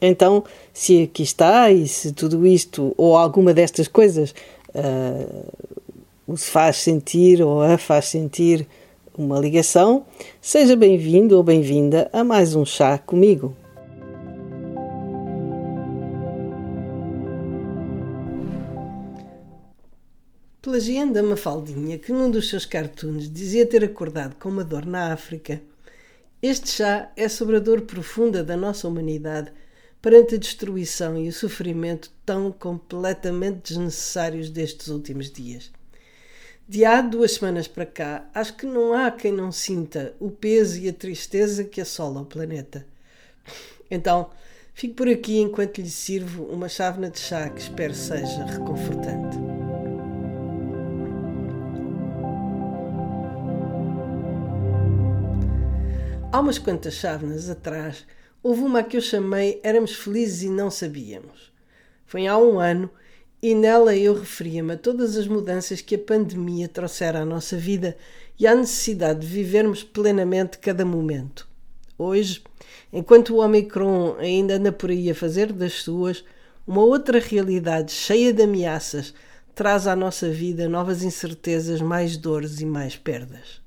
Então, se aqui está e se tudo isto ou alguma destas coisas uh, faz sentir ou a faz sentir uma ligação, seja bem-vindo ou bem-vinda a mais um chá comigo. Plagiando a Mafaldinha, que num dos seus cartoons dizia ter acordado com uma dor na África, este chá é sobre a dor profunda da nossa humanidade perante a destruição e o sofrimento tão completamente desnecessários destes últimos dias. De há duas semanas para cá, acho que não há quem não sinta o peso e a tristeza que assola o planeta. Então, fico por aqui enquanto lhe sirvo uma chávena de chá que espero seja reconfortante. Há umas quantas chávenas atrás, houve uma que eu chamei Éramos Felizes e Não Sabíamos. Foi há um ano e nela eu referia-me a todas as mudanças que a pandemia trouxera à nossa vida e à necessidade de vivermos plenamente cada momento. Hoje, enquanto o Omicron ainda anda por aí a fazer das suas, uma outra realidade cheia de ameaças traz à nossa vida novas incertezas, mais dores e mais perdas.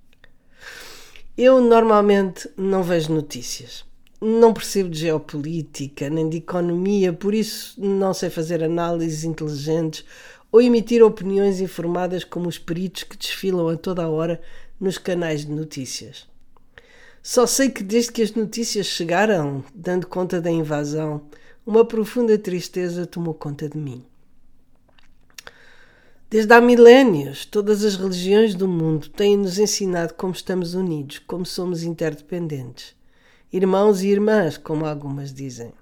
Eu normalmente não vejo notícias. Não percebo de geopolítica nem de economia, por isso não sei fazer análises inteligentes ou emitir opiniões informadas como os peritos que desfilam a toda a hora nos canais de notícias. Só sei que desde que as notícias chegaram, dando conta da invasão, uma profunda tristeza tomou conta de mim. Desde há milénios, todas as religiões do mundo têm-nos ensinado como estamos unidos, como somos interdependentes. Irmãos e irmãs, como algumas dizem.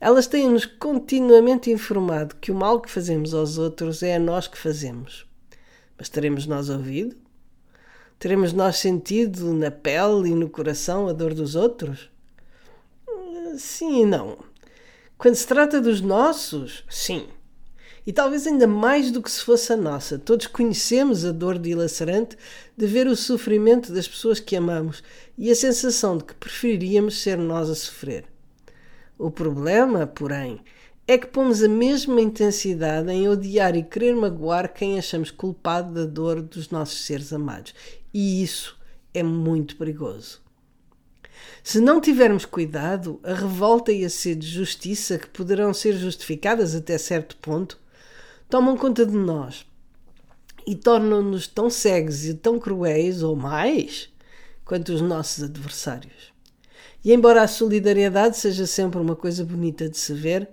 Elas têm-nos continuamente informado que o mal que fazemos aos outros é a nós que fazemos. Mas teremos nós ouvido? Teremos nós sentido na pele e no coração a dor dos outros? Sim e não. Quando se trata dos nossos, sim e talvez ainda mais do que se fosse a nossa. Todos conhecemos a dor dilacerante de ver o sofrimento das pessoas que amamos e a sensação de que preferiríamos ser nós a sofrer. O problema, porém, é que pomos a mesma intensidade em odiar e querer magoar quem achamos culpado da dor dos nossos seres amados. E isso é muito perigoso. Se não tivermos cuidado, a revolta e a sede de justiça, que poderão ser justificadas até certo ponto, tomam conta de nós e tornam-nos tão cegos e tão cruéis, ou mais, quanto os nossos adversários. E embora a solidariedade seja sempre uma coisa bonita de se ver,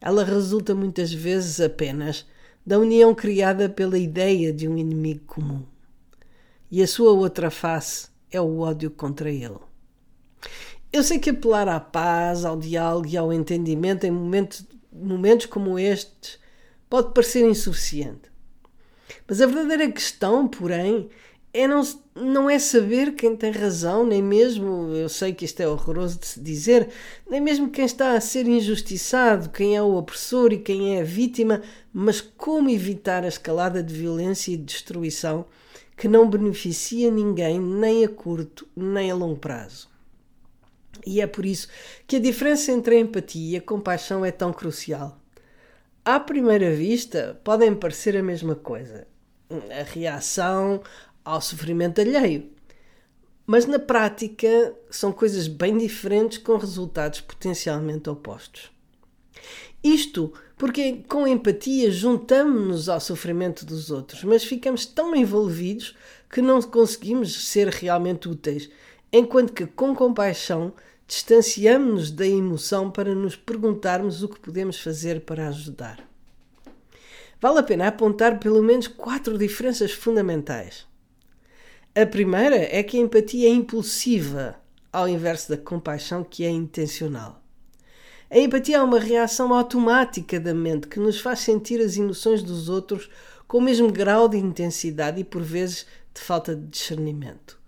ela resulta muitas vezes apenas da união criada pela ideia de um inimigo comum. E a sua outra face é o ódio contra ele. Eu sei que apelar à paz, ao diálogo e ao entendimento em momentos, momentos como estes pode parecer insuficiente. Mas a verdadeira questão, porém, é não, não é saber quem tem razão, nem mesmo, eu sei que isto é horroroso de se dizer, nem mesmo quem está a ser injustiçado, quem é o opressor e quem é a vítima, mas como evitar a escalada de violência e de destruição que não beneficia ninguém, nem a curto, nem a longo prazo. E é por isso que a diferença entre a empatia e a compaixão é tão crucial. À primeira vista, podem parecer a mesma coisa, a reação ao sofrimento alheio. Mas na prática são coisas bem diferentes com resultados potencialmente opostos. Isto porque com empatia juntamos-nos ao sofrimento dos outros, mas ficamos tão envolvidos que não conseguimos ser realmente úteis, enquanto que com compaixão distanciamos-nos da emoção para nos perguntarmos o que podemos fazer para ajudar. Vale a pena apontar pelo menos quatro diferenças fundamentais. A primeira é que a empatia é impulsiva, ao inverso da compaixão, que é intencional. A empatia é uma reação automática da mente que nos faz sentir as emoções dos outros com o mesmo grau de intensidade e, por vezes, de falta de discernimento.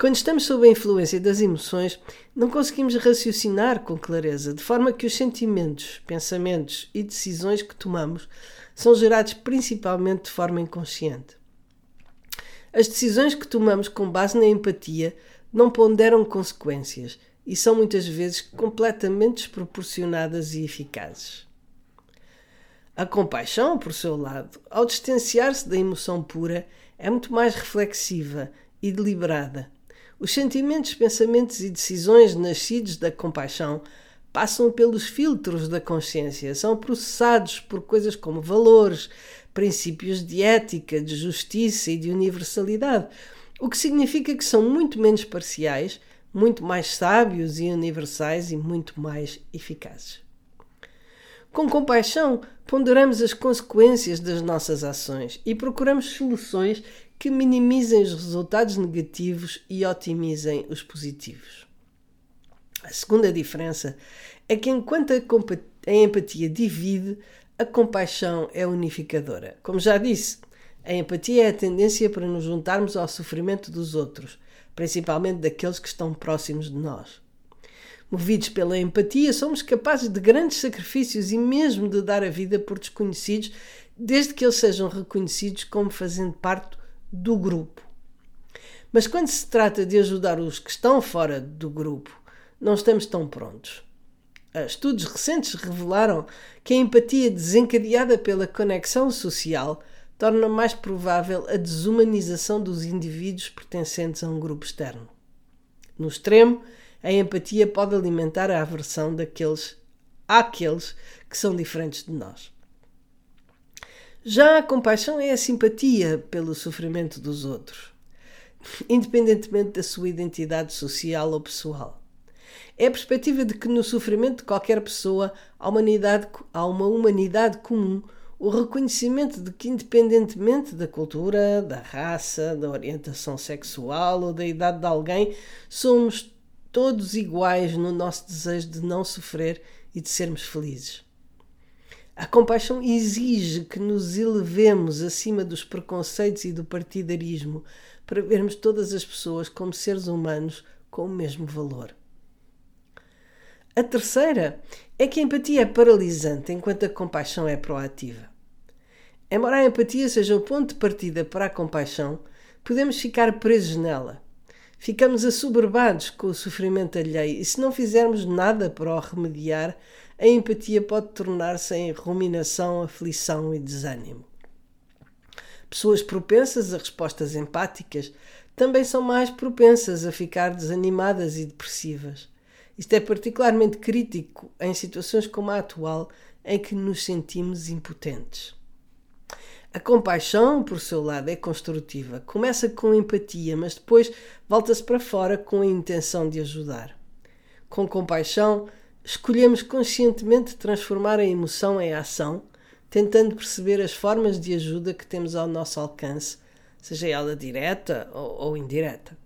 Quando estamos sob a influência das emoções, não conseguimos raciocinar com clareza, de forma que os sentimentos, pensamentos e decisões que tomamos são gerados principalmente de forma inconsciente. As decisões que tomamos com base na empatia não ponderam consequências e são muitas vezes completamente desproporcionadas e eficazes. A compaixão, por seu lado, ao distanciar-se da emoção pura, é muito mais reflexiva e deliberada. Os sentimentos, pensamentos e decisões nascidos da compaixão passam pelos filtros da consciência, são processados por coisas como valores, princípios de ética, de justiça e de universalidade, o que significa que são muito menos parciais, muito mais sábios e universais e muito mais eficazes. Com compaixão, ponderamos as consequências das nossas ações e procuramos soluções que minimizem os resultados negativos e otimizem os positivos. A segunda diferença é que, enquanto a empatia divide, a compaixão é unificadora. Como já disse, a empatia é a tendência para nos juntarmos ao sofrimento dos outros, principalmente daqueles que estão próximos de nós. Movidos pela empatia, somos capazes de grandes sacrifícios e mesmo de dar a vida por desconhecidos, desde que eles sejam reconhecidos como fazendo parte do grupo. Mas quando se trata de ajudar os que estão fora do grupo, não estamos tão prontos. Estudos recentes revelaram que a empatia desencadeada pela conexão social torna mais provável a desumanização dos indivíduos pertencentes a um grupo externo. No extremo, a empatia pode alimentar a aversão daqueles àqueles que são diferentes de nós. Já a compaixão é a simpatia pelo sofrimento dos outros, independentemente da sua identidade social ou pessoal. É a perspectiva de que no sofrimento de qualquer pessoa há, humanidade, há uma humanidade comum, o reconhecimento de que, independentemente da cultura, da raça, da orientação sexual ou da idade de alguém, somos todos iguais no nosso desejo de não sofrer e de sermos felizes. A compaixão exige que nos elevemos acima dos preconceitos e do partidarismo para vermos todas as pessoas como seres humanos com o mesmo valor. A terceira é que a empatia é paralisante enquanto a compaixão é proativa. Embora a empatia seja o ponto de partida para a compaixão, podemos ficar presos nela. Ficamos assoberbados com o sofrimento alheio e, se não fizermos nada para o remediar, a empatia pode tornar-se em ruminação, aflição e desânimo. Pessoas propensas a respostas empáticas também são mais propensas a ficar desanimadas e depressivas. Isto é particularmente crítico em situações como a atual, em que nos sentimos impotentes. A compaixão, por seu lado, é construtiva. Começa com empatia, mas depois volta-se para fora com a intenção de ajudar. Com compaixão, escolhemos conscientemente transformar a emoção em ação, tentando perceber as formas de ajuda que temos ao nosso alcance, seja ela direta ou, ou indireta.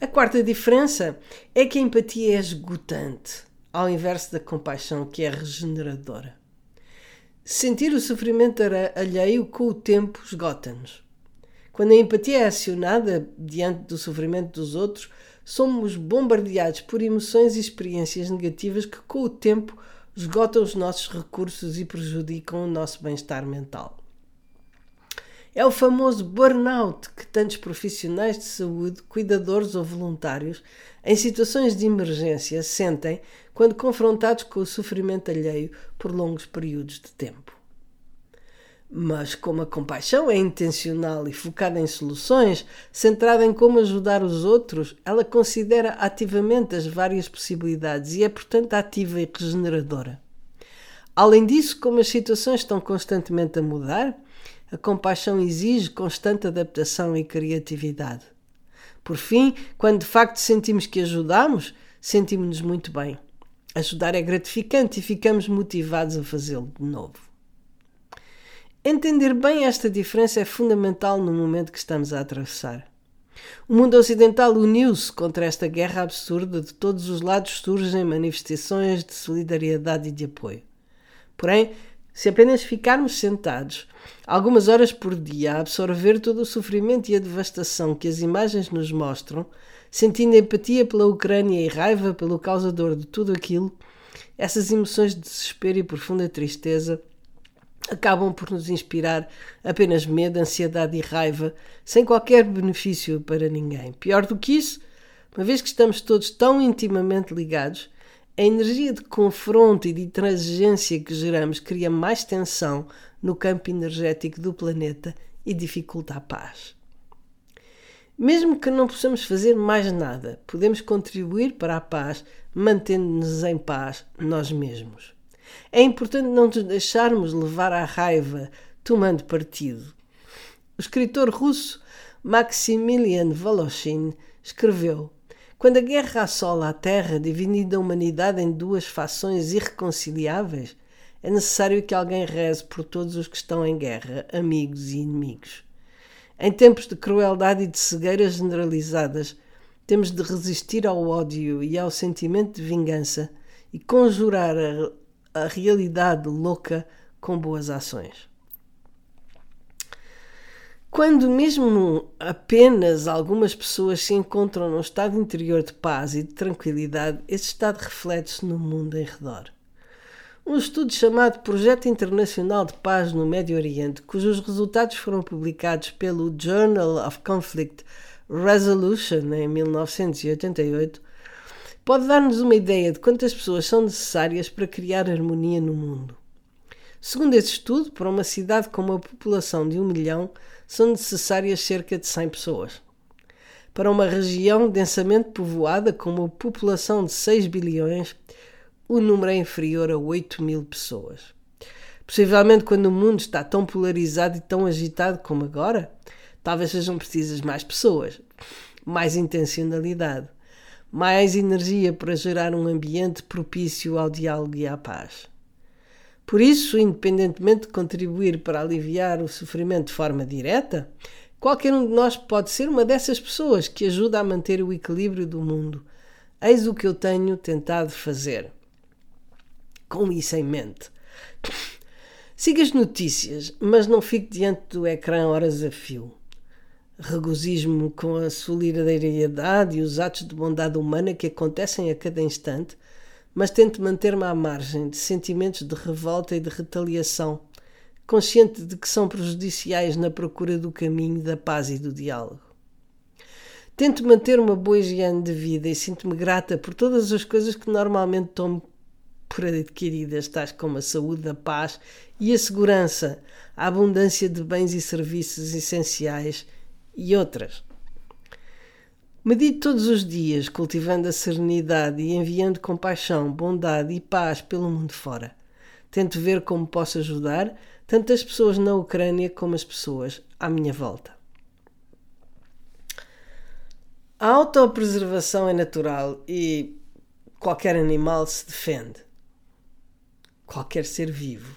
A quarta diferença é que a empatia é esgotante, ao inverso da compaixão, que é regeneradora. Sentir o sofrimento alheio com o tempo esgota-nos. Quando a empatia é acionada diante do sofrimento dos outros, somos bombardeados por emoções e experiências negativas que, com o tempo, esgotam os nossos recursos e prejudicam o nosso bem-estar mental. É o famoso burnout que tantos profissionais de saúde, cuidadores ou voluntários, em situações de emergência, sentem quando confrontados com o sofrimento alheio por longos períodos de tempo. Mas como a compaixão é intencional e focada em soluções, centrada em como ajudar os outros, ela considera ativamente as várias possibilidades e é, portanto, ativa e regeneradora. Além disso, como as situações estão constantemente a mudar, a compaixão exige constante adaptação e criatividade. Por fim, quando de facto sentimos que ajudamos, sentimos-nos muito bem. Ajudar é gratificante e ficamos motivados a fazê-lo de novo. Entender bem esta diferença é fundamental no momento que estamos a atravessar. O mundo ocidental uniu-se contra esta guerra absurda, de todos os lados surgem manifestações de solidariedade e de apoio. Porém, se apenas ficarmos sentados algumas horas por dia a absorver todo o sofrimento e a devastação que as imagens nos mostram, sentindo empatia pela Ucrânia e raiva pelo causador de tudo aquilo, essas emoções de desespero e profunda tristeza acabam por nos inspirar apenas medo, ansiedade e raiva, sem qualquer benefício para ninguém. Pior do que isso, uma vez que estamos todos tão intimamente ligados, a energia de confronto e de intransigência que geramos cria mais tensão no campo energético do planeta e dificulta a paz. Mesmo que não possamos fazer mais nada, podemos contribuir para a paz mantendo-nos em paz nós mesmos. É importante não nos deixarmos levar à raiva tomando partido. O escritor russo Maximilian Voloshin escreveu quando a guerra assola a Terra, dividindo a humanidade em duas fações irreconciliáveis, é necessário que alguém reze por todos os que estão em guerra, amigos e inimigos. Em tempos de crueldade e de cegueira generalizadas, temos de resistir ao ódio e ao sentimento de vingança e conjurar a, realidade louca com boas ações. Quando mesmo apenas algumas pessoas se encontram num estado interior de paz e de tranquilidade, esse estado reflete-se no mundo em redor. Um estudo chamado Projeto Internacional de Paz no Médio Oriente, cujos resultados foram publicados pelo Journal of Conflict Resolution em 1988, pode dar-nos uma ideia de quantas pessoas são necessárias para criar harmonia no mundo. Segundo esse estudo, para uma cidade com uma população de um milhão, são necessárias cerca de 100 pessoas. Para uma região densamente povoada com uma população de 6 bilhões, o número é inferior a 8 mil pessoas. Possivelmente, quando o mundo está tão polarizado e tão agitado como agora, talvez sejam precisas mais pessoas, mais intencionalidade, mais energia para gerar um ambiente propício ao diálogo e à paz. Por isso, independentemente de contribuir para aliviar o sofrimento de forma direta, qualquer um de nós pode ser uma dessas pessoas que ajuda a manter o equilíbrio do mundo. Eis o que eu tenho tentado fazer. Com isso em mente. Siga as notícias, mas não fique diante do ecrã horas a fio. Regozijo-me com a solidariedade e os atos de bondade humana que acontecem a cada instante mas tento manter-me à margem de sentimentos de revolta e de retaliação, consciente de que são prejudiciais na procura do caminho da paz e do diálogo. Tento manter uma boa higiene de vida e sinto-me grata por todas as coisas que normalmente tomo por adquiridas, tais como a saúde, a paz e a segurança, a abundância de bens e serviços essenciais e outras. Medite todos os dias, cultivando a serenidade e enviando compaixão, bondade e paz pelo mundo fora. Tento ver como posso ajudar tanto as pessoas na Ucrânia como as pessoas à minha volta. A autopreservação é natural e qualquer animal se defende. Qualquer ser vivo.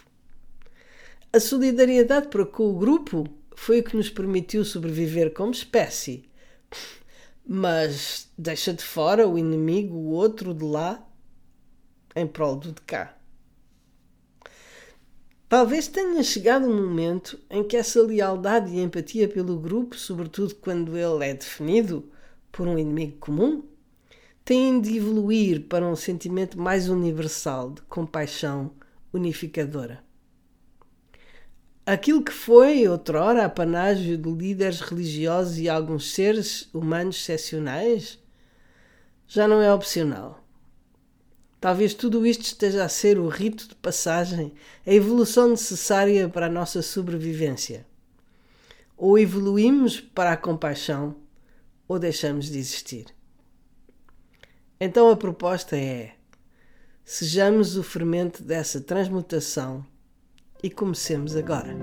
A solidariedade para com o grupo foi o que nos permitiu sobreviver como espécie mas deixa de fora o inimigo, o outro de lá, em prol do de cá. Talvez tenha chegado um momento em que essa lealdade e empatia pelo grupo, sobretudo quando ele é definido por um inimigo comum, têm de evoluir para um sentimento mais universal de compaixão unificadora. Aquilo que foi outrora apanágio de líderes religiosos e alguns seres humanos excepcionais já não é opcional. Talvez tudo isto esteja a ser o rito de passagem, a evolução necessária para a nossa sobrevivência. Ou evoluímos para a compaixão, ou deixamos de existir. Então a proposta é: sejamos o fermento dessa transmutação e comecemos agora.